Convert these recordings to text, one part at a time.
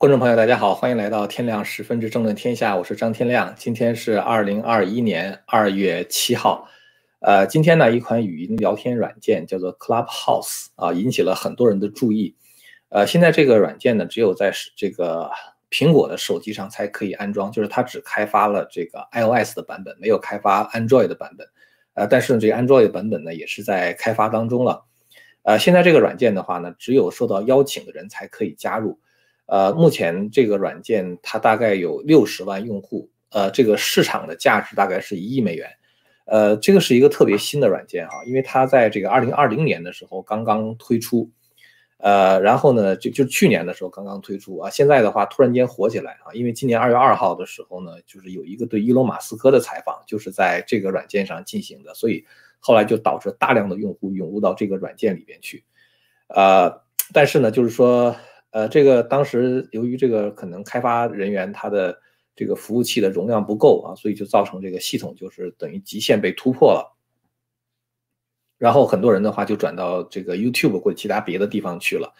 观众朋友，大家好，欢迎来到天亮十分之争论天下，我是张天亮。今天是二零二一年二月七号，呃，今天呢，一款语音聊天软件叫做 Clubhouse 啊，引起了很多人的注意。呃，现在这个软件呢，只有在这个苹果的手机上才可以安装，就是它只开发了这个 iOS 的版本，没有开发 Android 的版本。呃，但是呢，这个 Android 版本呢，也是在开发当中了。呃，现在这个软件的话呢，只有受到邀请的人才可以加入。呃，目前这个软件它大概有六十万用户，呃，这个市场的价值大概是一亿美元，呃，这个是一个特别新的软件啊，因为它在这个二零二零年的时候刚刚推出，呃，然后呢，就就去年的时候刚刚推出啊，现在的话突然间火起来啊，因为今年二月二号的时候呢，就是有一个对伊隆马斯克的采访，就是在这个软件上进行的，所以后来就导致大量的用户涌入到这个软件里边去，呃，但是呢，就是说。呃，这个当时由于这个可能开发人员他的这个服务器的容量不够啊，所以就造成这个系统就是等于极限被突破了。然后很多人的话就转到这个 YouTube 或者其他别的地方去了。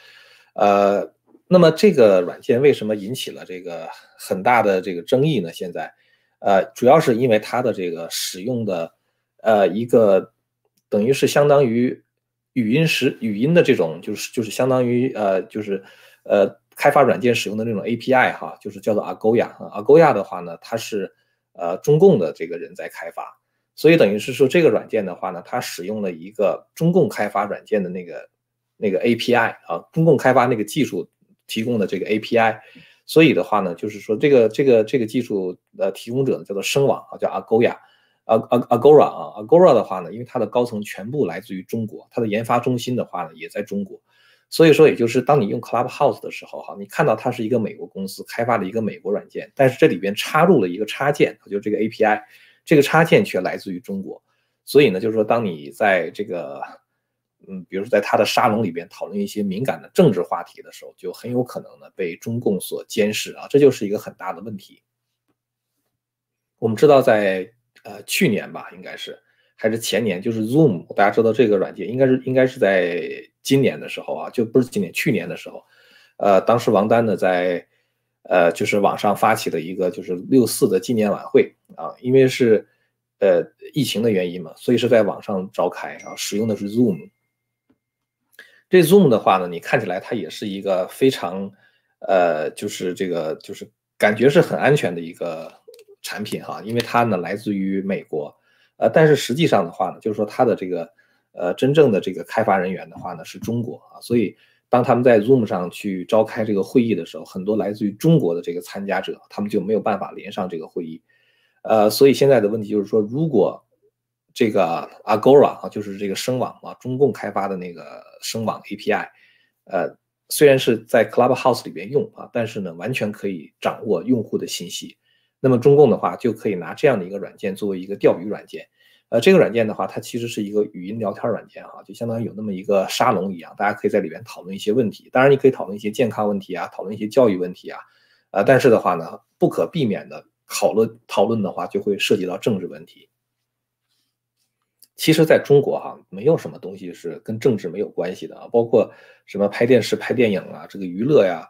呃，那么这个软件为什么引起了这个很大的这个争议呢？现在，呃，主要是因为它的这个使用的呃一个等于是相当于语音时语音的这种就是就是相当于呃就是。呃，开发软件使用的那种 API 哈，就是叫做 Agoya。Agoya 的话呢，它是呃中共的这个人在开发，所以等于是说这个软件的话呢，它使用了一个中共开发软件的那个那个 API 啊，中共开发那个技术提供的这个 API，所以的话呢，就是说这个这个这个技术的提供者呢叫做声网啊，叫 Agoya，啊啊 Agora 啊，Agora 的话呢，因为它的高层全部来自于中国，它的研发中心的话呢也在中国。所以说，也就是当你用 Clubhouse 的时候，哈，你看到它是一个美国公司开发的一个美国软件，但是这里边插入了一个插件，就这个 API，这个插件却来自于中国。所以呢，就是说，当你在这个，嗯，比如说在它的沙龙里边讨论一些敏感的政治话题的时候，就很有可能呢被中共所监视啊，这就是一个很大的问题。我们知道，在呃去年吧，应该是。还是前年，就是 Zoom，大家知道这个软件应该是应该是在今年的时候啊，就不是今年，去年的时候，呃，当时王丹呢在，呃，就是网上发起的一个就是六四的纪念晚会啊，因为是呃疫情的原因嘛，所以是在网上召开啊，使用的是 Zoom。这 Zoom 的话呢，你看起来它也是一个非常呃，就是这个就是感觉是很安全的一个产品哈，因为它呢来自于美国。呃，但是实际上的话呢，就是说它的这个，呃，真正的这个开发人员的话呢是中国啊，所以当他们在 Zoom 上去召开这个会议的时候，很多来自于中国的这个参加者，他们就没有办法连上这个会议，呃，所以现在的问题就是说，如果这个 Agora 啊，就是这个声网啊，中共开发的那个声网 API，呃，虽然是在 Clubhouse 里边用啊，但是呢，完全可以掌握用户的信息。那么中共的话就可以拿这样的一个软件作为一个钓鱼软件，呃，这个软件的话，它其实是一个语音聊天软件啊，就相当于有那么一个沙龙一样，大家可以在里边讨论一些问题。当然，你可以讨论一些健康问题啊，讨论一些教育问题啊，呃，但是的话呢，不可避免的讨论讨论的话，就会涉及到政治问题。其实，在中国哈，没有什么东西是跟政治没有关系的啊，包括什么拍电视、拍电影啊，这个娱乐呀。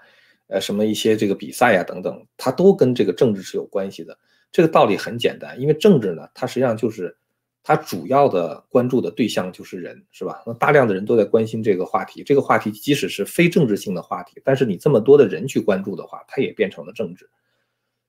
呃，什么一些这个比赛呀等等，它都跟这个政治是有关系的。这个道理很简单，因为政治呢，它实际上就是它主要的关注的对象就是人，是吧？那大量的人都在关心这个话题，这个话题即使是非政治性的话题，但是你这么多的人去关注的话，它也变成了政治。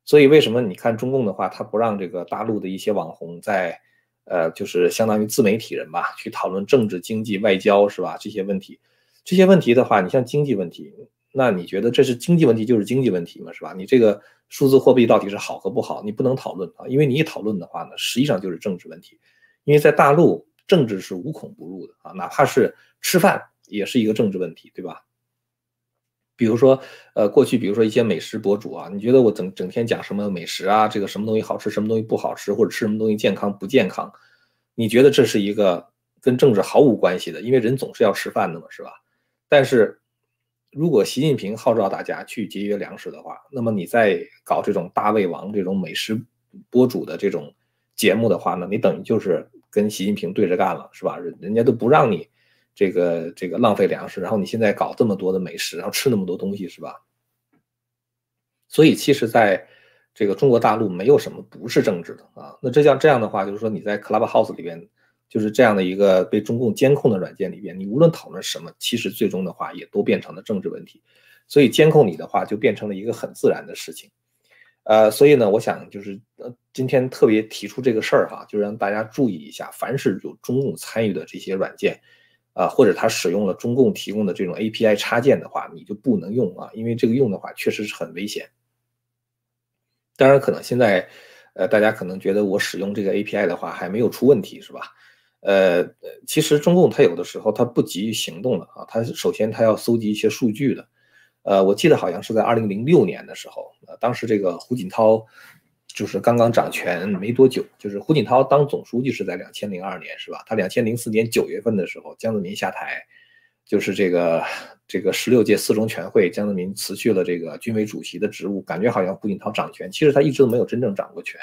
所以为什么你看中共的话，他不让这个大陆的一些网红在，呃，就是相当于自媒体人吧，去讨论政治、经济、外交，是吧？这些问题，这些问题的话，你像经济问题。那你觉得这是经济问题就是经济问题嘛，是吧？你这个数字货币到底是好和不好，你不能讨论啊，因为你一讨论的话呢，实际上就是政治问题。因为在大陆，政治是无孔不入的啊，哪怕是吃饭也是一个政治问题，对吧？比如说，呃，过去比如说一些美食博主啊，你觉得我整整天讲什么美食啊，这个什么东西好吃，什么东西不好吃，或者吃什么东西健康不健康，你觉得这是一个跟政治毫无关系的，因为人总是要吃饭的嘛，是吧？但是。如果习近平号召大家去节约粮食的话，那么你在搞这种大胃王这种美食博主的这种节目的话呢，你等于就是跟习近平对着干了，是吧？人人家都不让你这个这个浪费粮食，然后你现在搞这么多的美食，然后吃那么多东西，是吧？所以其实在这个中国大陆没有什么不是政治的啊。那这样这样的话，就是说你在 Clubhouse 里边，就是这样的一个被中共监控的软件里边，你无论讨论什么，其实最终的话也都变成了政治问题。所以监控你的话就变成了一个很自然的事情。呃，所以呢，我想就是呃，今天特别提出这个事儿哈，就让大家注意一下，凡是有中共参与的这些软件，啊，或者他使用了中共提供的这种 API 插件的话，你就不能用啊，因为这个用的话确实是很危险。当然，可能现在，呃，大家可能觉得我使用这个 API 的话还没有出问题，是吧？呃，其实中共它有的时候它不急于行动的啊，它首先它要搜集一些数据的。呃，我记得好像是在二零零六年的时候，呃，当时这个胡锦涛就是刚刚掌权没多久，就是胡锦涛当总书记是在两千零二年，是吧？他两千零四年九月份的时候，江泽民下台，就是这个这个十六届四中全会，江泽民辞去了这个军委主席的职务，感觉好像胡锦涛掌权，其实他一直都没有真正掌过权。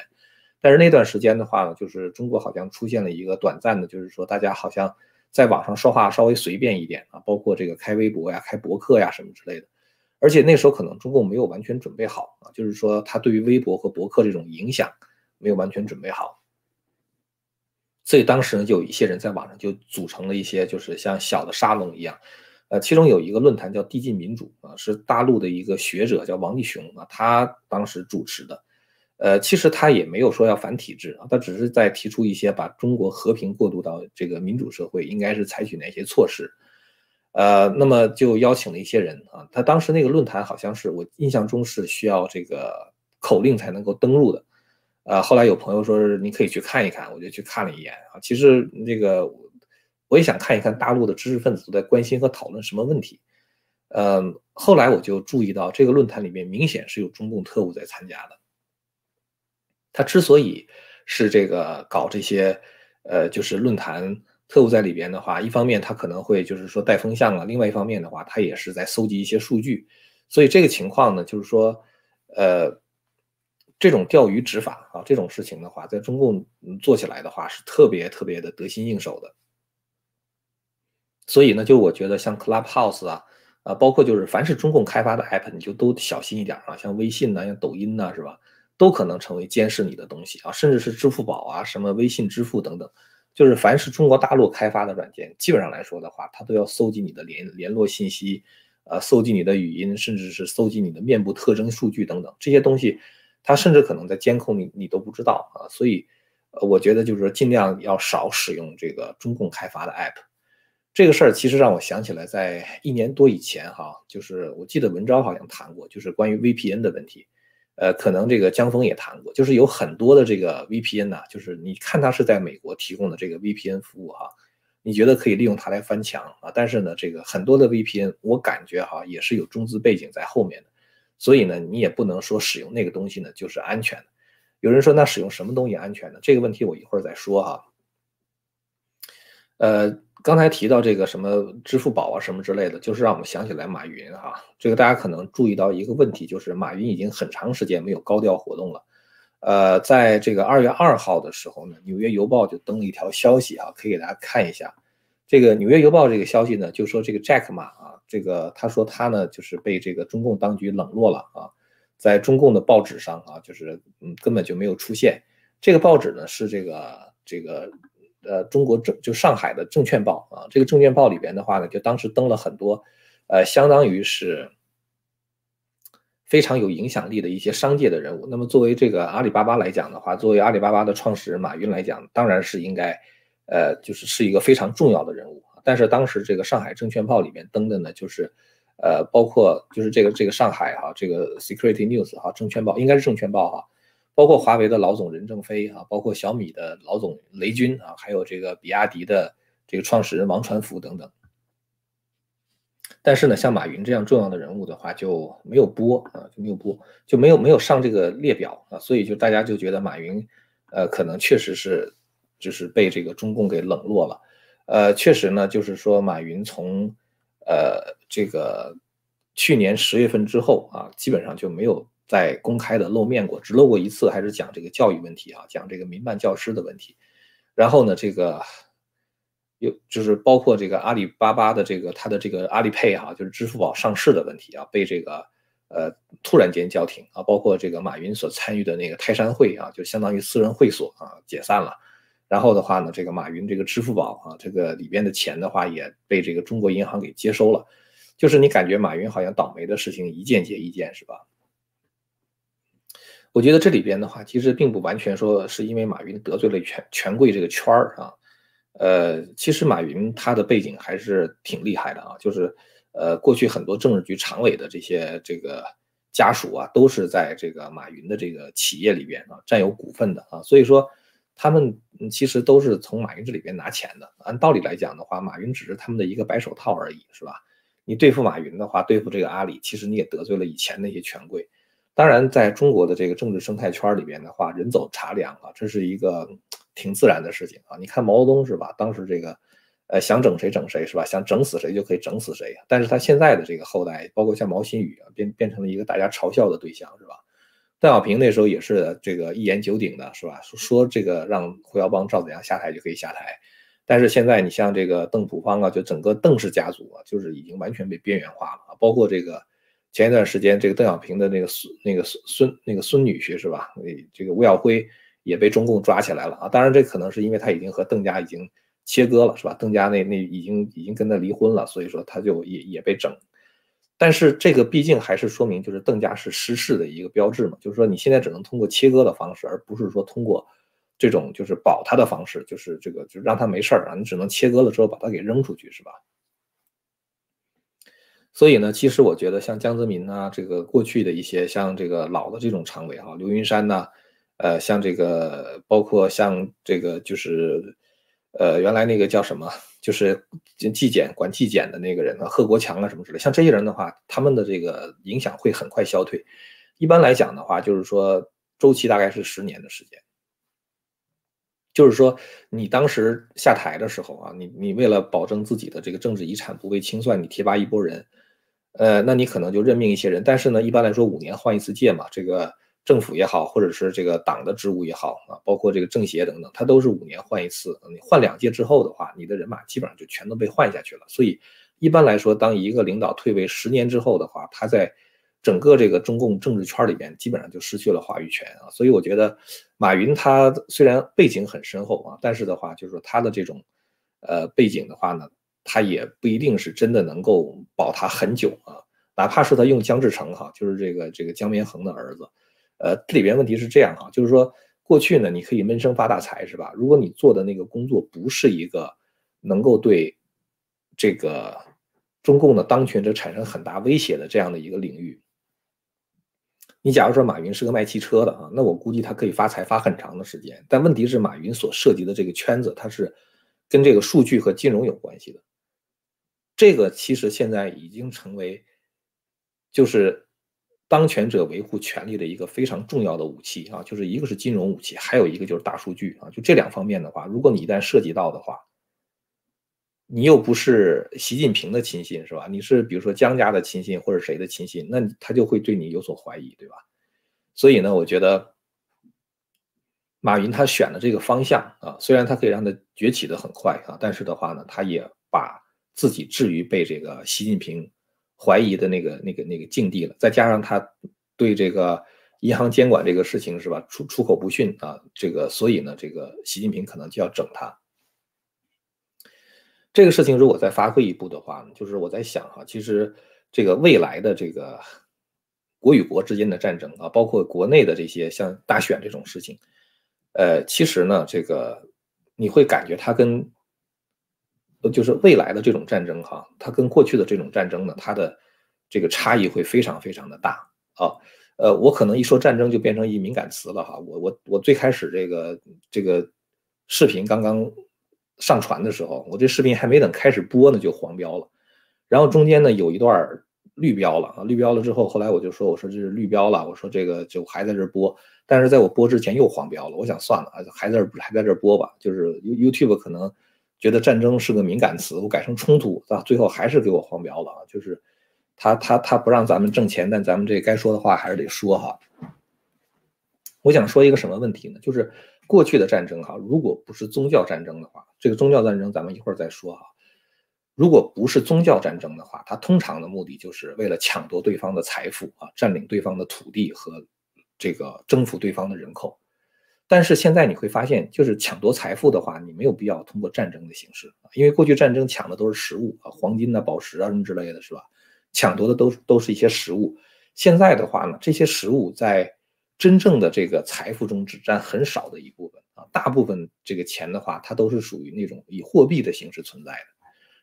但是那段时间的话呢，就是中国好像出现了一个短暂的，就是说大家好像在网上说话稍微随便一点啊，包括这个开微博呀、开博客呀什么之类的。而且那时候可能中共没有完全准备好啊，就是说他对于微博和博客这种影响没有完全准备好，所以当时呢就有一些人在网上就组成了一些就是像小的沙龙一样，呃，其中有一个论坛叫递进民主啊，是大陆的一个学者叫王立雄啊，他当时主持的，呃，其实他也没有说要反体制啊，他只是在提出一些把中国和平过渡到这个民主社会应该是采取哪些措施。呃，那么就邀请了一些人啊，他当时那个论坛好像是我印象中是需要这个口令才能够登录的，呃，后来有朋友说你可以去看一看，我就去看了一眼啊，其实那个我也想看一看大陆的知识分子都在关心和讨论什么问题，嗯，后来我就注意到这个论坛里面明显是有中共特务在参加的，他之所以是这个搞这些，呃，就是论坛。特务在里边的话，一方面他可能会就是说带风向啊，另外一方面的话，他也是在搜集一些数据，所以这个情况呢，就是说，呃，这种钓鱼执法啊，这种事情的话，在中共做起来的话是特别特别的得心应手的。所以呢，就我觉得像 Clubhouse 啊，啊，包括就是凡是中共开发的 app，你就都小心一点啊，像微信呐，像抖音呐，是吧，都可能成为监视你的东西啊，甚至是支付宝啊，什么微信支付等等。就是凡是中国大陆开发的软件，基本上来说的话，它都要搜集你的联联络信息，呃，搜集你的语音，甚至是搜集你的面部特征数据等等这些东西，它甚至可能在监控你，你都不知道啊。所以，我觉得就是说尽量要少使用这个中共开发的 app。这个事儿其实让我想起来，在一年多以前哈，就是我记得文章好像谈过，就是关于 VPN 的问题。呃，可能这个江峰也谈过，就是有很多的这个 VPN 呐，就是你看它是在美国提供的这个 VPN 服务哈，你觉得可以利用它来翻墙啊？但是呢，这个很多的 VPN，我感觉哈也是有中资背景在后面的，所以呢，你也不能说使用那个东西呢就是安全的。有人说那使用什么东西安全呢？这个问题我一会儿再说哈。呃。刚才提到这个什么支付宝啊什么之类的，就是让我们想起来马云哈。这个大家可能注意到一个问题，就是马云已经很长时间没有高调活动了。呃，在这个二月二号的时候呢，《纽约邮报》就登了一条消息啊，可以给大家看一下。这个《纽约邮报》这个消息呢，就说这个 Jack Ma 啊，这个他说他呢就是被这个中共当局冷落了啊，在中共的报纸上啊，就是嗯根本就没有出现。这个报纸呢是这个这个。呃，中国证就上海的证券报啊，这个证券报里边的话呢，就当时登了很多，呃，相当于是非常有影响力的一些商界的人物。那么作为这个阿里巴巴来讲的话，作为阿里巴巴的创始人马云来讲，当然是应该，呃，就是是一个非常重要的人物。但是当时这个上海证券报里面登的呢，就是，呃，包括就是这个这个上海哈，这个 Security News 哈，证券报应该是证券报哈。包括华为的老总任正非啊，包括小米的老总雷军啊，还有这个比亚迪的这个创始人王传福等等。但是呢，像马云这样重要的人物的话就没有播啊，就没有播，就没有没有上这个列表啊，所以就大家就觉得马云，呃，可能确实是就是被这个中共给冷落了。呃，确实呢，就是说马云从呃这个去年十月份之后啊，基本上就没有。在公开的露面过，只露过一次，还是讲这个教育问题啊，讲这个民办教师的问题。然后呢，这个有就是包括这个阿里巴巴的这个它的这个阿里 Pay 哈，就是支付宝上市的问题啊，被这个呃突然间叫停啊，包括这个马云所参与的那个泰山会啊，就相当于私人会所啊解散了。然后的话呢，这个马云这个支付宝啊，这个里边的钱的话也被这个中国银行给接收了，就是你感觉马云好像倒霉的事情一件接一件，是吧？我觉得这里边的话，其实并不完全说是因为马云得罪了权权贵这个圈儿啊，呃，其实马云他的背景还是挺厉害的啊，就是呃，过去很多政治局常委的这些这个家属啊，都是在这个马云的这个企业里边啊占有股份的啊，所以说。他们其实都是从马云这里边拿钱的。按道理来讲的话，马云只是他们的一个白手套而已，是吧？你对付马云的话，对付这个阿里，其实你也得罪了以前那些权贵。当然，在中国的这个政治生态圈里边的话，人走茶凉啊，这是一个挺自然的事情啊。你看毛泽东是吧？当时这个，呃，想整谁整谁是吧？想整死谁就可以整死谁。但是他现在的这个后代，包括像毛新宇啊，变变成了一个大家嘲笑的对象，是吧？邓小平那时候也是这个一言九鼎的，是吧？说这个让胡耀邦、赵子阳下台就可以下台，但是现在你像这个邓朴方啊，就整个邓氏家族啊，就是已经完全被边缘化了啊。包括这个前一段时间，这个邓小平的那个孙、那个孙、孙、那个孙女婿是吧？这个吴耀辉也被中共抓起来了啊。当然，这可能是因为他已经和邓家已经切割了，是吧？邓家那那已经已经跟他离婚了，所以说他就也也被整。但是这个毕竟还是说明，就是邓家是失势的一个标志嘛。就是说，你现在只能通过切割的方式，而不是说通过这种就是保他的方式，就是这个就让他没事儿啊。你只能切割了之后把他给扔出去，是吧？所以呢，其实我觉得像江泽民呐，这个过去的一些像这个老的这种常委哈，刘云山呐，呃，像这个包括像这个就是呃原来那个叫什么？就是纪检管纪检的那个人啊，贺国强啊什么之类，像这些人的话，他们的这个影响会很快消退。一般来讲的话，就是说周期大概是十年的时间。就是说你当时下台的时候啊，你你为了保证自己的这个政治遗产不被清算，你提拔一波人，呃，那你可能就任命一些人。但是呢，一般来说五年换一次届嘛，这个。政府也好，或者是这个党的职务也好啊，包括这个政协等等，它都是五年换一次。你换两届之后的话，你的人马基本上就全都被换下去了。所以一般来说，当一个领导退位十年之后的话，他在整个这个中共政治圈里边基本上就失去了话语权啊。所以我觉得马云他虽然背景很深厚啊，但是的话就是说他的这种呃背景的话呢，他也不一定是真的能够保他很久啊。哪怕是他用姜志成哈，就是这个这个姜绵恒的儿子。呃，这里边问题是这样哈，就是说过去呢，你可以闷声发大财，是吧？如果你做的那个工作不是一个能够对这个中共的当权者产生很大威胁的这样的一个领域，你假如说马云是个卖汽车的啊，那我估计他可以发财发很长的时间。但问题是，马云所涉及的这个圈子，他是跟这个数据和金融有关系的，这个其实现在已经成为就是。当权者维护权力的一个非常重要的武器啊，就是一个是金融武器，还有一个就是大数据啊。就这两方面的话，如果你一旦涉及到的话，你又不是习近平的亲信是吧？你是比如说江家的亲信或者谁的亲信，那他就会对你有所怀疑，对吧？所以呢，我觉得马云他选的这个方向啊，虽然他可以让他崛起的很快啊，但是的话呢，他也把自己置于被这个习近平。怀疑的那个、那个、那个境地了，再加上他对这个银行监管这个事情是吧，出出口不逊啊，这个所以呢，这个习近平可能就要整他。这个事情如果再发挥一步的话呢，就是我在想哈，其实这个未来的这个国与国之间的战争啊，包括国内的这些像大选这种事情，呃，其实呢，这个你会感觉它跟。就是未来的这种战争哈，它跟过去的这种战争呢，它的这个差异会非常非常的大啊。呃，我可能一说战争就变成一敏感词了哈。我我我最开始这个这个视频刚刚上传的时候，我这视频还没等开始播呢就黄标了，然后中间呢有一段绿标了啊，绿标了之后，后来我就说我说这是绿标了，我说这个就还在这播，但是在我播之前又黄标了，我想算了啊，还在这还在这播吧，就是 YouTube 可能。觉得战争是个敏感词，我改成冲突，啊，最后还是给我黄标了啊！就是他他他不让咱们挣钱，但咱们这该说的话还是得说哈。我想说一个什么问题呢？就是过去的战争哈，如果不是宗教战争的话，这个宗教战争咱们一会儿再说哈。如果不是宗教战争的话，它通常的目的就是为了抢夺对方的财富啊，占领对方的土地和这个征服对方的人口。但是现在你会发现，就是抢夺财富的话，你没有必要通过战争的形式，因为过去战争抢的都是实物啊，黄金啊、宝石啊什么之类的，是吧？抢夺的都都是一些实物。现在的话呢，这些实物在真正的这个财富中只占很少的一部分啊，大部分这个钱的话，它都是属于那种以货币的形式存在的。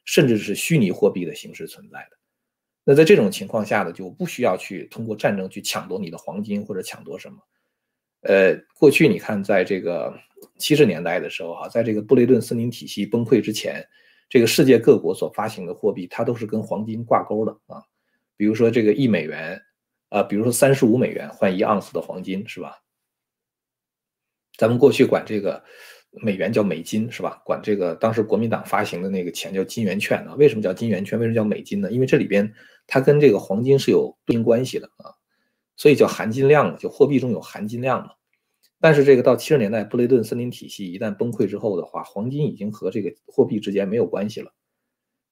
甚至是虚拟货币的形式存在的，那在这种情况下呢，就不需要去通过战争去抢夺你的黄金或者抢夺什么。呃，过去你看，在这个七十年代的时候，哈，在这个布雷顿森林体系崩溃之前，这个世界各国所发行的货币，它都是跟黄金挂钩的啊。比如说这个一美元，啊，比如说三十五美元换一盎司的黄金，是吧？咱们过去管这个。美元叫美金是吧？管这个当时国民党发行的那个钱叫金圆券啊。为什么叫金圆券？为什么叫美金呢？因为这里边它跟这个黄金是有对应关系的啊，所以叫含金量嘛，就货币中有含金量嘛。但是这个到七十年代布雷顿森林体系一旦崩溃之后的话，黄金已经和这个货币之间没有关系了。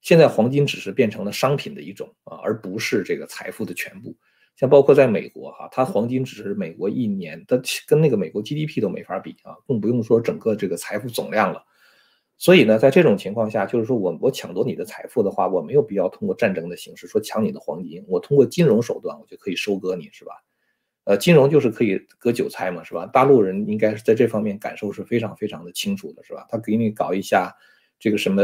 现在黄金只是变成了商品的一种啊，而不是这个财富的全部。像包括在美国哈，它黄金只是美国一年的跟那个美国 GDP 都没法比啊，更不用说整个这个财富总量了。所以呢，在这种情况下，就是说我我抢夺你的财富的话，我没有必要通过战争的形式说抢你的黄金，我通过金融手段我就可以收割你，是吧？呃，金融就是可以割韭菜嘛，是吧？大陆人应该是在这方面感受是非常非常的清楚的，是吧？他给你搞一下这个什么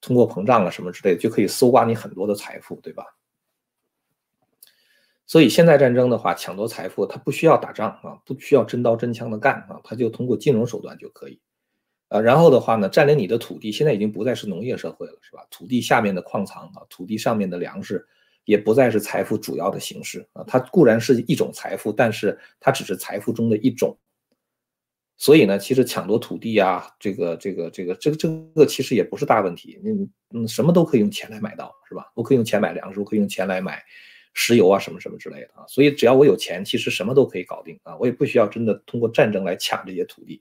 通货膨胀啊什么之类的，就可以搜刮你很多的财富，对吧？所以现在战争的话，抢夺财富，他不需要打仗啊，不需要真刀真枪的干啊，他就通过金融手段就可以，啊，然后的话呢，占领你的土地，现在已经不再是农业社会了，是吧？土地下面的矿藏啊，土地上面的粮食，也不再是财富主要的形式啊，它固然是一种财富，但是它只是财富中的一种。所以呢，其实抢夺土地啊，这个这个这个这个这个其实也不是大问题，嗯嗯，什么都可以用钱来买到，是吧？我可以用钱买粮食，我可以用钱来买。石油啊，什么什么之类的啊，所以只要我有钱，其实什么都可以搞定啊，我也不需要真的通过战争来抢这些土地。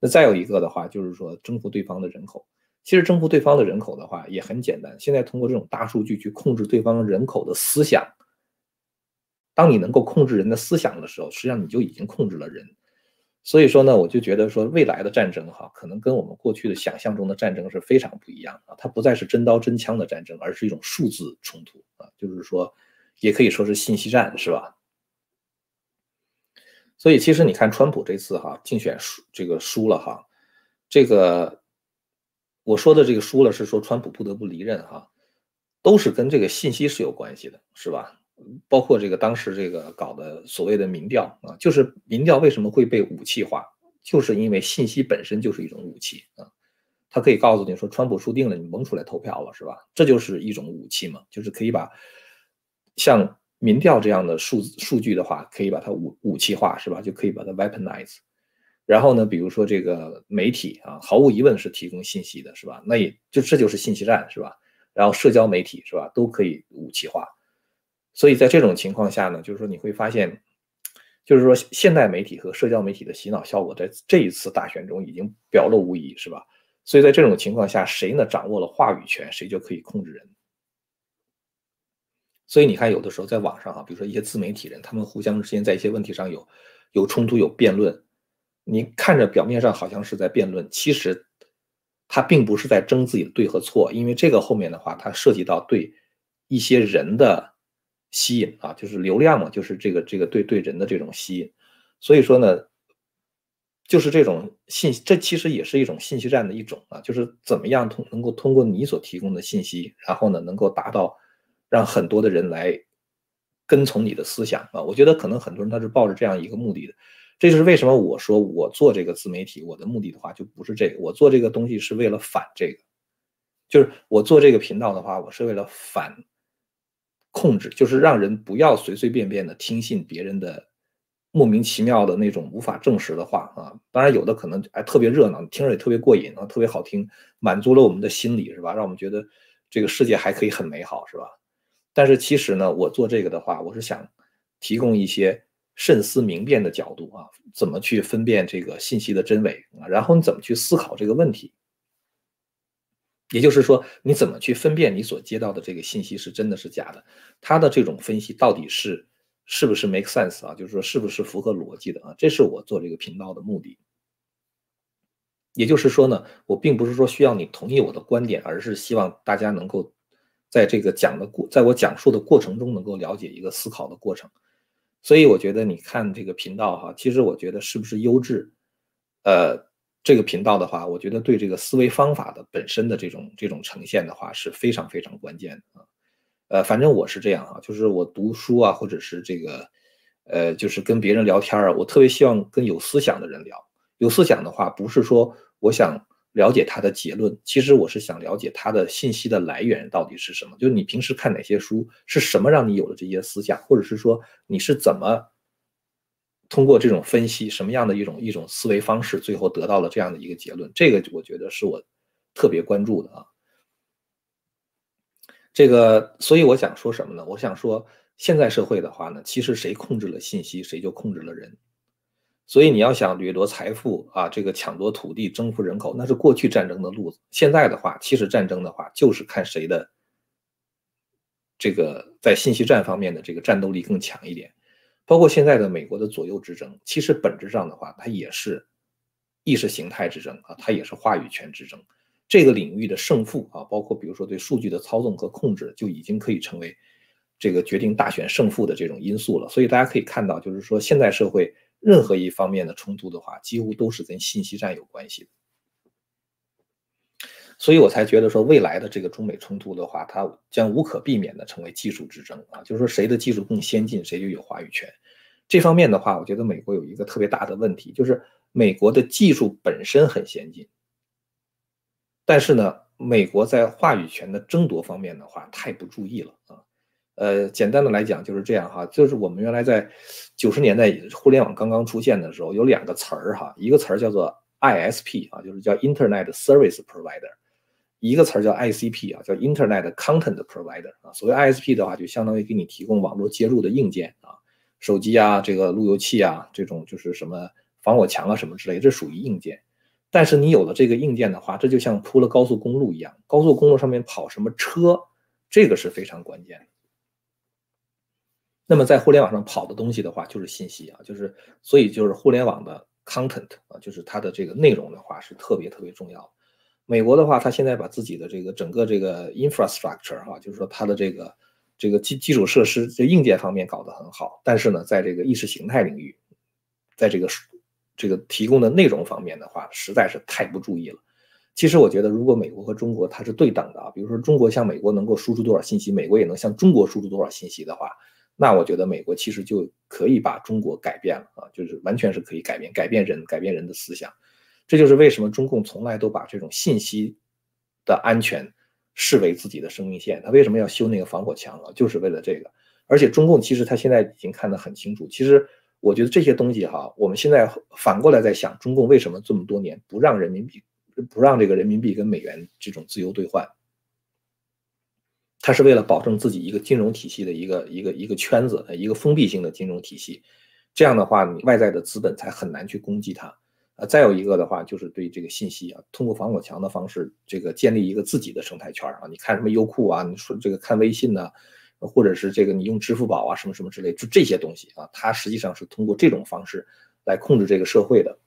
那再有一个的话，就是说征服对方的人口。其实征服对方的人口的话也很简单，现在通过这种大数据去控制对方人口的思想。当你能够控制人的思想的时候，实际上你就已经控制了人。所以说呢，我就觉得说未来的战争哈，可能跟我们过去的想象中的战争是非常不一样啊，它不再是真刀真枪的战争，而是一种数字冲突啊，就是说。也可以说是信息战，是吧？所以其实你看，川普这次哈竞选输这个输了哈，这个我说的这个输了是说川普不得不离任哈，都是跟这个信息是有关系的，是吧？包括这个当时这个搞的所谓的民调啊，就是民调为什么会被武器化，就是因为信息本身就是一种武器啊，它可以告诉你说川普输定了，你甭出来投票了，是吧？这就是一种武器嘛，就是可以把。像民调这样的数数据的话，可以把它武武器化，是吧？就可以把它 weaponize。然后呢，比如说这个媒体啊，毫无疑问是提供信息的，是吧？那也就这就是信息战，是吧？然后社交媒体是吧，都可以武器化。所以在这种情况下呢，就是说你会发现，就是说现代媒体和社交媒体的洗脑效果在这一次大选中已经表露无遗，是吧？所以在这种情况下，谁呢掌握了话语权，谁就可以控制人。所以你看，有的时候在网上啊，比如说一些自媒体人，他们互相之间在一些问题上有有冲突、有辩论。你看着表面上好像是在辩论，其实他并不是在争自己的对和错，因为这个后面的话，它涉及到对一些人的吸引啊，就是流量嘛，就是这个这个对对人的这种吸引。所以说呢，就是这种信，这其实也是一种信息战的一种啊，就是怎么样通能够通过你所提供的信息，然后呢，能够达到。让很多的人来跟从你的思想啊！我觉得可能很多人他是抱着这样一个目的的，这就是为什么我说我做这个自媒体，我的目的的话就不是这个，我做这个东西是为了反这个，就是我做这个频道的话，我是为了反控制，就是让人不要随随便便的听信别人的莫名其妙的那种无法证实的话啊！当然有的可能还特别热闹，听着也特别过瘾啊，特别好听，满足了我们的心理是吧？让我们觉得这个世界还可以很美好是吧？但是其实呢，我做这个的话，我是想提供一些慎思明辨的角度啊，怎么去分辨这个信息的真伪啊，然后你怎么去思考这个问题。也就是说，你怎么去分辨你所接到的这个信息是真的是假的？他的这种分析到底是是不是 make sense 啊？就是说是不是符合逻辑的啊？这是我做这个频道的目的。也就是说呢，我并不是说需要你同意我的观点，而是希望大家能够在这个讲的过，在我讲述的过程中能够了解一个思考的过程。所以我觉得你看这个频道哈，其实我觉得是不是优质，呃，这个频道的话，我觉得对这个思维方法的本身的这种这种呈现的话是非常非常关键的啊。呃，反正我是这样啊，就是我读书啊，或者是这个，呃，就是跟别人聊天啊，我特别希望跟有思想的人聊。有思想的话，不是说。我想了解他的结论，其实我是想了解他的信息的来源到底是什么。就是你平时看哪些书，是什么让你有了这些思想，或者是说你是怎么通过这种分析，什么样的一种一种思维方式，最后得到了这样的一个结论。这个我觉得是我特别关注的啊。这个，所以我想说什么呢？我想说，现在社会的话呢，其实谁控制了信息，谁就控制了人。所以你要想掠夺财富啊，这个抢夺土地、征服人口，那是过去战争的路子。现在的话，其实战争的话，就是看谁的这个在信息战方面的这个战斗力更强一点。包括现在的美国的左右之争，其实本质上的话，它也是意识形态之争啊，它也是话语权之争。这个领域的胜负啊，包括比如说对数据的操纵和控制，就已经可以成为这个决定大选胜负的这种因素了。所以大家可以看到，就是说现在社会。任何一方面的冲突的话，几乎都是跟信息战有关系的，所以我才觉得说未来的这个中美冲突的话，它将无可避免的成为技术之争啊，就是说谁的技术更先进，谁就有话语权。这方面的话，我觉得美国有一个特别大的问题，就是美国的技术本身很先进，但是呢，美国在话语权的争夺方面的话，太不注意了啊。呃，简单的来讲就是这样哈，就是我们原来在九十年代互联网刚刚出现的时候，有两个词儿哈，一个词儿叫做 ISP 啊，就是叫 Internet Service Provider，一个词儿叫 ICP 啊，叫 Internet Content Provider 啊。所谓 ISP 的话，就相当于给你提供网络接入的硬件啊，手机啊，这个路由器啊，这种就是什么防火墙啊什么之类，这属于硬件。但是你有了这个硬件的话，这就像铺了高速公路一样，高速公路上面跑什么车，这个是非常关键的。那么在互联网上跑的东西的话，就是信息啊，就是所以就是互联网的 content 啊，就是它的这个内容的话是特别特别重要。美国的话，它现在把自己的这个整个这个 infrastructure 哈，就是说它的这个这个基基础设施这硬件方面搞得很好，但是呢，在这个意识形态领域，在这个这个提供的内容方面的话，实在是太不注意了。其实我觉得，如果美国和中国它是对等的啊，比如说中国向美国能够输出多少信息，美国也能向中国输出多少信息的话。那我觉得美国其实就可以把中国改变了啊，就是完全是可以改变，改变人，改变人的思想。这就是为什么中共从来都把这种信息的安全视为自己的生命线。他为什么要修那个防火墙啊？就是为了这个。而且中共其实他现在已经看得很清楚。其实我觉得这些东西哈，我们现在反过来在想，中共为什么这么多年不让人民币，不让这个人民币跟美元这种自由兑换？它是为了保证自己一个金融体系的一个一个一个圈子，一个封闭性的金融体系，这样的话，你外在的资本才很难去攻击它。呃，再有一个的话，就是对这个信息啊，通过防火墙的方式，这个建立一个自己的生态圈啊。你看什么优酷啊，你说这个看微信呢，或者是这个你用支付宝啊，什么什么之类，就这些东西啊，它实际上是通过这种方式来控制这个社会的。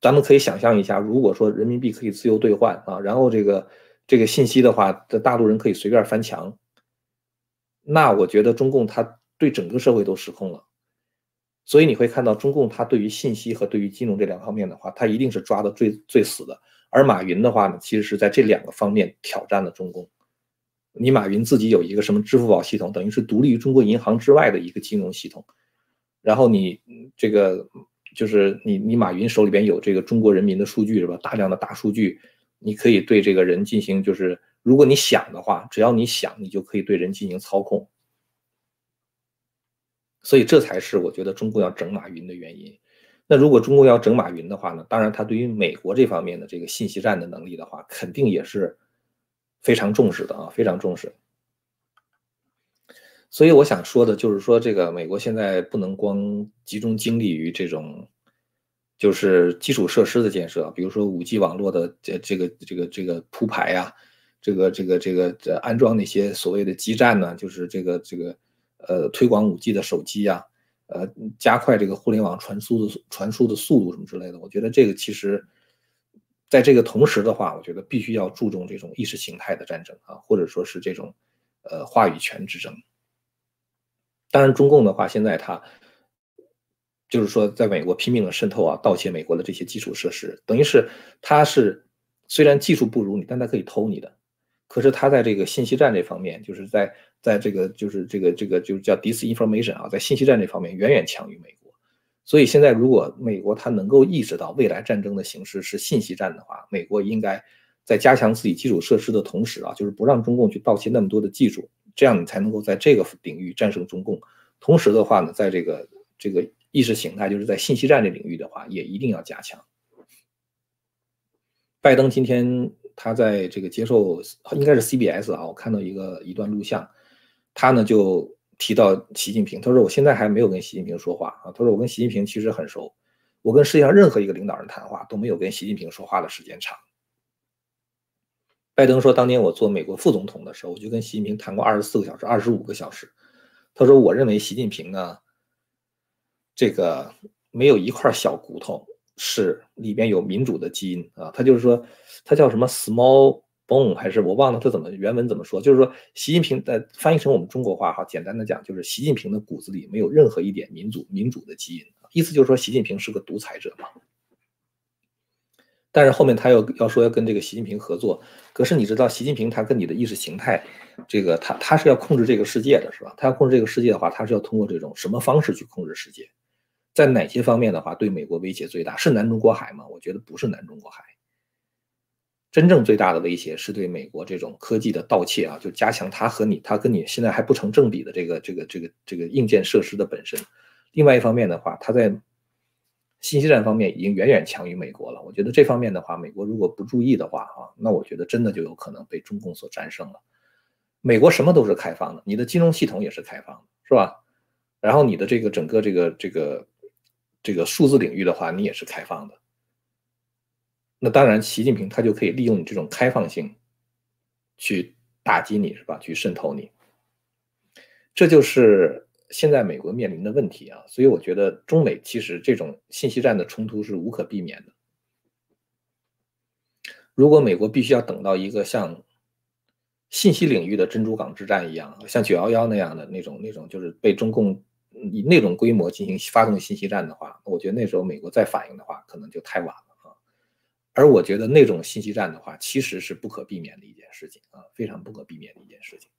咱们可以想象一下，如果说人民币可以自由兑换啊，然后这个。这个信息的话，这大陆人可以随便翻墙，那我觉得中共他对整个社会都失控了，所以你会看到中共他对于信息和对于金融这两方面的话，他一定是抓的最最死的。而马云的话呢，其实是在这两个方面挑战了中共。你马云自己有一个什么支付宝系统，等于是独立于中国银行之外的一个金融系统，然后你这个就是你你马云手里边有这个中国人民的数据是吧？大量的大数据。你可以对这个人进行，就是如果你想的话，只要你想，你就可以对人进行操控。所以这才是我觉得中共要整马云的原因。那如果中共要整马云的话呢？当然，他对于美国这方面的这个信息战的能力的话，肯定也是非常重视的啊，非常重视。所以我想说的就是说，这个美国现在不能光集中精力于这种。就是基础设施的建设，比如说五 G 网络的这这个这个这个铺排呀，这个这个这个这安装那些所谓的基站呢，就是这个这个呃推广五 G 的手机呀，呃加快这个互联网传输的传输的速度什么之类的。我觉得这个其实，在这个同时的话，我觉得必须要注重这种意识形态的战争啊，或者说是这种呃话语权之争。当然，中共的话现在它。就是说，在美国拼命的渗透啊，盗窃美国的这些基础设施，等于是他是虽然技术不如你，但他可以偷你的。可是他在这个信息战这方面，就是在在这个就是这个这个就是叫 disinformation 啊，在信息战这方面远远强于美国。所以现在如果美国他能够意识到未来战争的形式是信息战的话，美国应该在加强自己基础设施的同时啊，就是不让中共去盗窃那么多的技术，这样你才能够在这个领域战胜中共。同时的话呢，在这个这个。意识形态就是在信息战这领域的话，也一定要加强。拜登今天他在这个接受应该是 CBS 啊，我看到一个一段录像，他呢就提到习近平，他说我现在还没有跟习近平说话啊，他说我跟习近平其实很熟，我跟世界上任何一个领导人谈话都没有跟习近平说话的时间长。拜登说，当年我做美国副总统的时候，我就跟习近平谈过二十四个小时、二十五个小时。他说，我认为习近平呢。这个没有一块小骨头是里边有民主的基因啊，他就是说，他叫什么 small bone 还是我忘了他怎么原文怎么说，就是说习近平的翻译成我们中国话哈，简单的讲就是习近平的骨子里没有任何一点民主民主的基因，意思就是说习近平是个独裁者嘛。但是后面他又要说要跟这个习近平合作，可是你知道习近平他跟你的意识形态，这个他他是要控制这个世界的是吧？他要控制这个世界的话，他是要通过这种什么方式去控制世界？在哪些方面的话，对美国威胁最大？是南中国海吗？我觉得不是南中国海。真正最大的威胁是对美国这种科技的盗窃啊，就加强它和你，它跟你现在还不成正比的这个这个这个这个硬件设施的本身。另外一方面的话，它在信息战方面已经远远强于美国了。我觉得这方面的话，美国如果不注意的话啊，那我觉得真的就有可能被中共所战胜了。美国什么都是开放的，你的金融系统也是开放的，是吧？然后你的这个整个这个这个。这个数字领域的话，你也是开放的。那当然，习近平他就可以利用你这种开放性，去打击你，是吧？去渗透你。这就是现在美国面临的问题啊。所以我觉得，中美其实这种信息战的冲突是无可避免的。如果美国必须要等到一个像信息领域的珍珠港之战一样，像九幺幺那样的那种那种，就是被中共。以那种规模进行发动信息战的话，我觉得那时候美国再反应的话，可能就太晚了啊。而我觉得那种信息战的话，其实是不可避免的一件事情啊，非常不可避免的一件事情。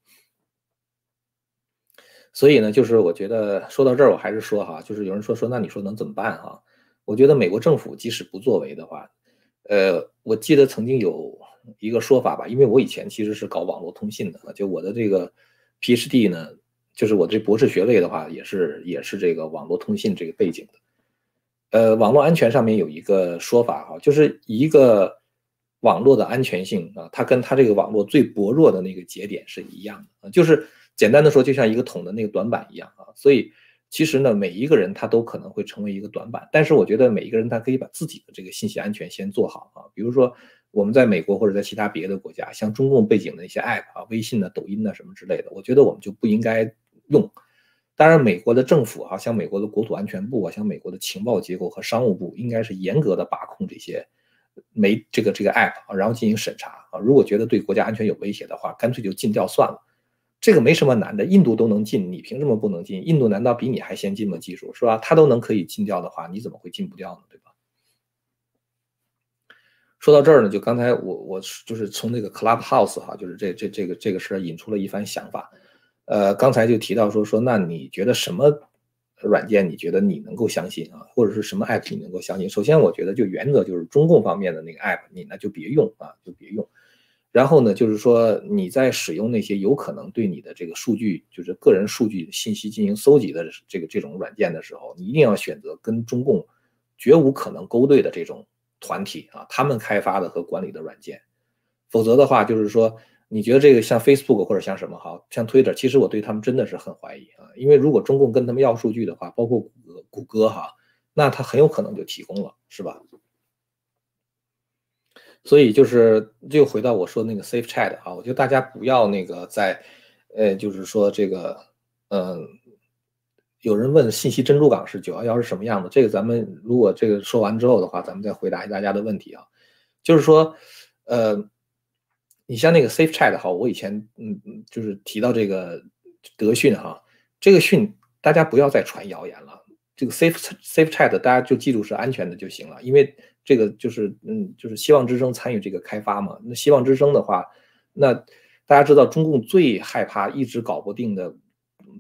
所以呢，就是我觉得说到这儿，我还是说哈，就是有人说说，那你说能怎么办哈？我觉得美国政府即使不作为的话，呃，我记得曾经有一个说法吧，因为我以前其实是搞网络通信的，就我的这个 PhD 呢。就是我这博士学位的话，也是也是这个网络通信这个背景的。呃，网络安全上面有一个说法哈，就是一个网络的安全性啊，它跟它这个网络最薄弱的那个节点是一样的啊，就是简单的说，就像一个桶的那个短板一样啊。所以其实呢，每一个人他都可能会成为一个短板，但是我觉得每一个人他可以把自己的这个信息安全先做好啊，比如说。我们在美国或者在其他别的国家，像中共背景的一些 App 啊、微信啊、抖音啊什么之类的，我觉得我们就不应该用。当然，美国的政府啊，像美国的国土安全部啊，像美国的情报机构和商务部，应该是严格的把控这些没这个这个 App 啊，然后进行审查啊。如果觉得对国家安全有威胁的话，干脆就禁掉算了。这个没什么难的，印度都能禁，你凭什么不能禁？印度难道比你还先进吗？技术是吧？他都能可以禁掉的话，你怎么会禁不掉呢？对吧？说到这儿呢，就刚才我我就是从那个 Clubhouse 哈，就是这这这个这个事儿引出了一番想法。呃，刚才就提到说说，那你觉得什么软件你觉得你能够相信啊，或者是什么 app 你能够相信？首先，我觉得就原则就是中共方面的那个 app 你呢就别用啊，就别用。然后呢，就是说你在使用那些有可能对你的这个数据，就是个人数据信息进行搜集的这个这种软件的时候，你一定要选择跟中共绝无可能勾兑的这种。团体啊，他们开发的和管理的软件，否则的话，就是说，你觉得这个像 Facebook 或者像什么，好像 Twitter，其实我对他们真的是很怀疑啊，因为如果中共跟他们要数据的话，包括谷歌、谷歌哈，那他很有可能就提供了，是吧？所以就是又回到我说那个 Safe Chat 啊，我觉得大家不要那个在，呃，就是说这个，嗯，有人问信息珍珠港是九幺幺是什么样的？这个咱们如果这个说完之后的话，咱们再回答大家的问题啊。就是说，呃，你像那个 Safe Chat 哈，我以前嗯嗯就是提到这个德讯哈，这个讯大家不要再传谣言了。这个 Safe Safe Chat 大家就记住是安全的就行了，因为。这个就是嗯，就是希望之声参与这个开发嘛。那希望之声的话，那大家知道中共最害怕、一直搞不定的，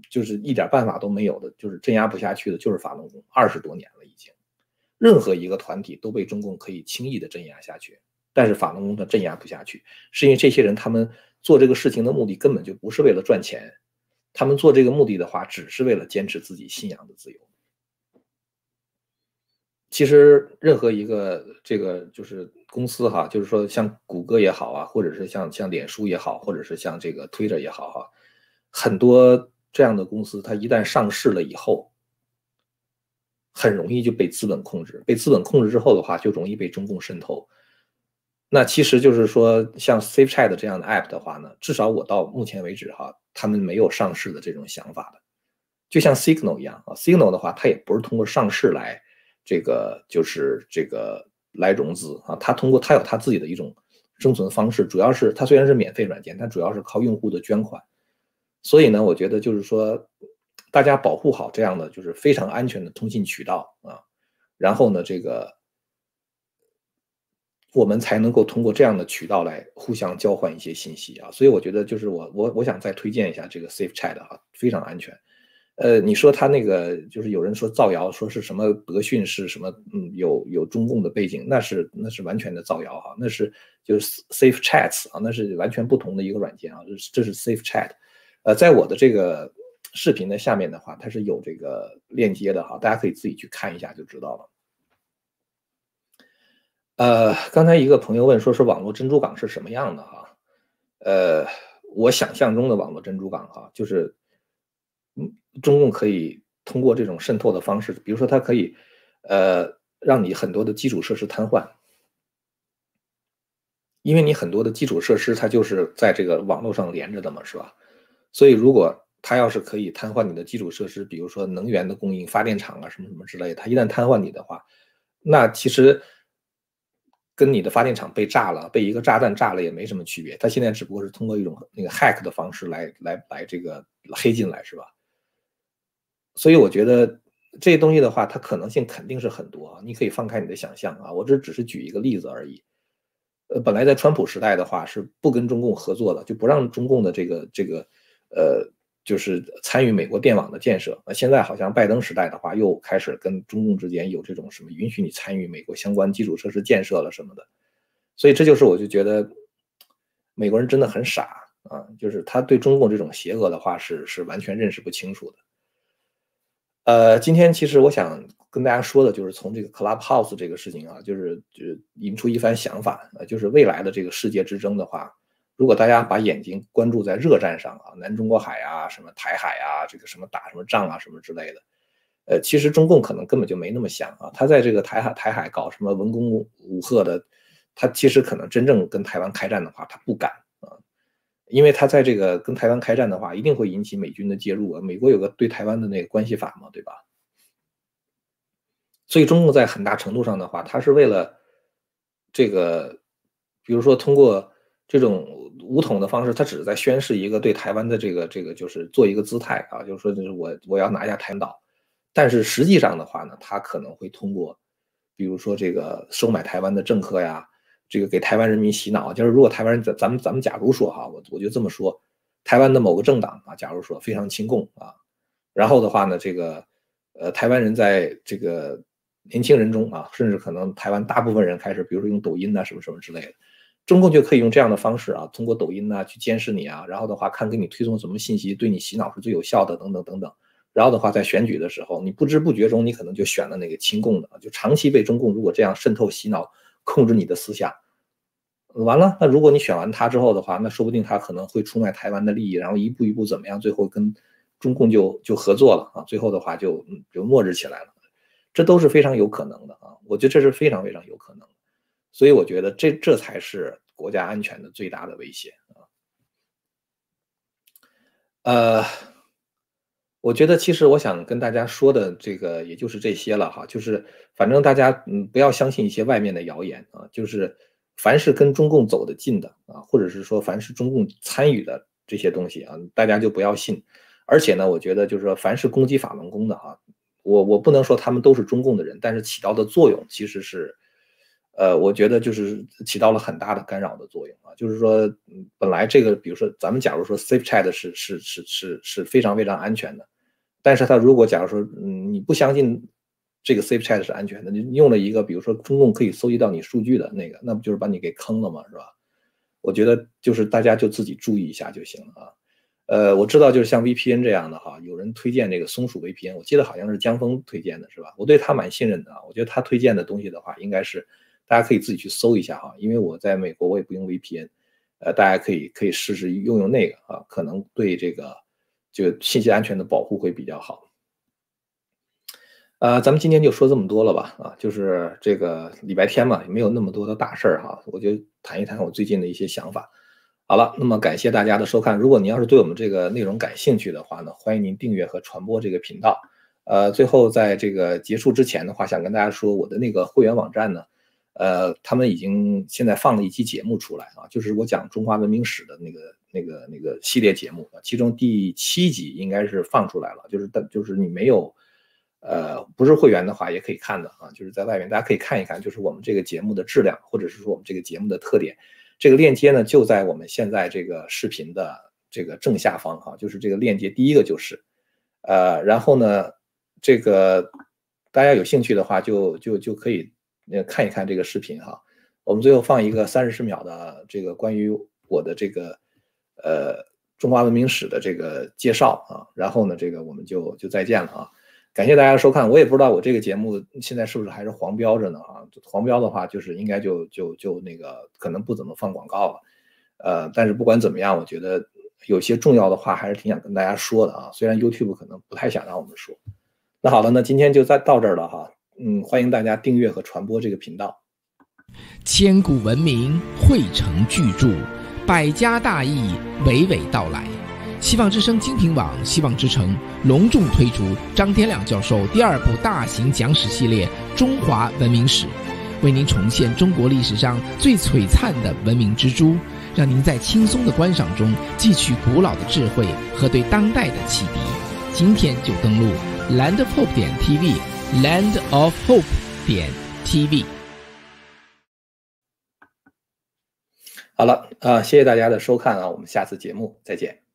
就是一点办法都没有的，就是镇压不下去的，就是法轮功。二十多年了已经，任何一个团体都被中共可以轻易的镇压下去，但是法轮功它镇压不下去，是因为这些人他们做这个事情的目的根本就不是为了赚钱，他们做这个目的的话，只是为了坚持自己信仰的自由。其实任何一个这个就是公司哈，就是说像谷歌也好啊，或者是像像脸书也好，或者是像这个 Twitter 也好哈，很多这样的公司，它一旦上市了以后，很容易就被资本控制。被资本控制之后的话，就容易被中共渗透。那其实就是说，像 Safe Chat 这样的 App 的话呢，至少我到目前为止哈，他们没有上市的这种想法的。就像 Signal 一样啊，Signal 的话，它也不是通过上市来。这个就是这个来融资啊，他通过他有他自己的一种生存方式，主要是他虽然是免费软件，但主要是靠用户的捐款。所以呢，我觉得就是说，大家保护好这样的就是非常安全的通信渠道啊，然后呢，这个我们才能够通过这样的渠道来互相交换一些信息啊。所以我觉得就是我我我想再推荐一下这个 Safe Chat 啊，非常安全。呃，你说他那个就是有人说造谣，说是什么德讯是什么，嗯，有有中共的背景，那是那是完全的造谣哈，那是就是 Safe Chats 啊，那是完全不同的一个软件啊，这是这是 Safe Chat，呃，在我的这个视频的下面的话，它是有这个链接的哈，大家可以自己去看一下就知道了。呃，刚才一个朋友问说是网络珍珠港是什么样的哈，呃，我想象中的网络珍珠港哈，就是。嗯中共可以通过这种渗透的方式，比如说，它可以，呃，让你很多的基础设施瘫痪，因为你很多的基础设施它就是在这个网络上连着的嘛，是吧？所以，如果它要是可以瘫痪你的基础设施，比如说能源的供应、发电厂啊什么什么之类的，它一旦瘫痪你的话，那其实跟你的发电厂被炸了、被一个炸弹炸了也没什么区别。它现在只不过是通过一种那个 hack 的方式来来来这个黑进来，是吧？所以我觉得这些东西的话，它可能性肯定是很多啊。你可以放开你的想象啊，我这只是举一个例子而已。呃，本来在川普时代的话是不跟中共合作的，就不让中共的这个这个呃，就是参与美国电网的建设。那现在好像拜登时代的话，又开始跟中共之间有这种什么允许你参与美国相关基础设施建设了什么的。所以这就是我就觉得美国人真的很傻啊，就是他对中共这种邪恶的话是是完全认识不清楚的。呃，今天其实我想跟大家说的，就是从这个 Clubhouse 这个事情啊，就是就引出一番想法呃，就是未来的这个世界之争的话，如果大家把眼睛关注在热战上啊，南中国海啊，什么台海啊，这个什么打什么仗啊，什么之类的，呃，其实中共可能根本就没那么想啊，他在这个台海台海搞什么文攻武吓的，他其实可能真正跟台湾开战的话，他不敢啊。因为他在这个跟台湾开战的话，一定会引起美军的介入啊。美国有个对台湾的那个关系法嘛，对吧？所以中共在很大程度上的话，他是为了这个，比如说通过这种武统的方式，他只是在宣示一个对台湾的这个这个，就是做一个姿态啊，就是说就是我我要拿下台湾岛。但是实际上的话呢，他可能会通过，比如说这个收买台湾的政客呀。这个给台湾人民洗脑，就是如果台湾人咱咱们咱们假如说哈，我我就这么说，台湾的某个政党啊，假如说非常亲共啊，然后的话呢，这个呃台湾人在这个年轻人中啊，甚至可能台湾大部分人开始，比如说用抖音呐什么什么之类的，中共就可以用这样的方式啊，通过抖音呐去监视你啊，然后的话看给你推送什么信息对你洗脑是最有效的等等等等，然后的话在选举的时候，你不知不觉中你可能就选了那个亲共的，就长期被中共如果这样渗透洗脑。控制你的思想，完了。那如果你选完他之后的话，那说不定他可能会出卖台湾的利益，然后一步一步怎么样，最后跟中共就就合作了啊。最后的话就就末日起来了。这都是非常有可能的啊！我觉得这是非常非常有可能，所以我觉得这这才是国家安全的最大的威胁啊。呃，我觉得其实我想跟大家说的这个也就是这些了哈，就是反正大家嗯不要相信一些外面的谣言啊，就是凡是跟中共走得近的啊，或者是说凡是中共参与的这些东西啊，大家就不要信。而且呢，我觉得就是说凡是攻击法轮功的哈。我我不能说他们都是中共的人，但是起到的作用其实是，呃，我觉得就是起到了很大的干扰的作用啊。就是说，本来这个，比如说咱们假如说 Safe Chat 是是是是是非常非常安全的，但是他如果假如说，嗯，你不相信这个 Safe Chat 是安全的，你用了一个比如说中共可以搜集到你数据的那个，那不就是把你给坑了吗？是吧？我觉得就是大家就自己注意一下就行了啊。呃，我知道，就是像 VPN 这样的哈，有人推荐这个松鼠 VPN，我记得好像是江峰推荐的，是吧？我对他蛮信任的啊，我觉得他推荐的东西的话，应该是大家可以自己去搜一下哈，因为我在美国我也不用 VPN，呃，大家可以可以试试用用那个啊，可能对这个就信息安全的保护会比较好。呃，咱们今天就说这么多了吧，啊，就是这个礼拜天嘛，也没有那么多的大事儿哈，我就谈一谈我最近的一些想法。好了，那么感谢大家的收看。如果您要是对我们这个内容感兴趣的话呢，欢迎您订阅和传播这个频道。呃，最后在这个结束之前的话，想跟大家说，我的那个会员网站呢，呃，他们已经现在放了一期节目出来啊，就是我讲中华文明史的那个那个那个系列节目，其中第七集应该是放出来了，就是但，就是你没有，呃，不是会员的话也可以看的啊，就是在外面大家可以看一看，就是我们这个节目的质量，或者是说我们这个节目的特点。这个链接呢，就在我们现在这个视频的这个正下方哈，就是这个链接第一个就是，呃，然后呢，这个大家有兴趣的话，就就就可以呃看一看这个视频哈。我们最后放一个三十秒的这个关于我的这个呃中华文明史的这个介绍啊，然后呢，这个我们就就再见了啊。感谢大家收看，我也不知道我这个节目现在是不是还是黄标着呢啊？黄标的话，就是应该就就就那个可能不怎么放广告了，呃，但是不管怎么样，我觉得有些重要的话还是挺想跟大家说的啊。虽然 YouTube 可能不太想让我们说，那好了，那今天就再到这儿了哈。嗯，欢迎大家订阅和传播这个频道。千古文明汇成巨著，百家大义娓娓道来。希望之声精品网、希望之城隆重推出张天亮教授第二部大型讲史系列《中华文明史》，为您重现中国历史上最璀璨的文明之珠，让您在轻松的观赏中汲取古老的智慧和对当代的启迪。今天就登录 landofhope 点 Land of hope 点 tv。好了，啊，谢谢大家的收看啊，我们下次节目再见。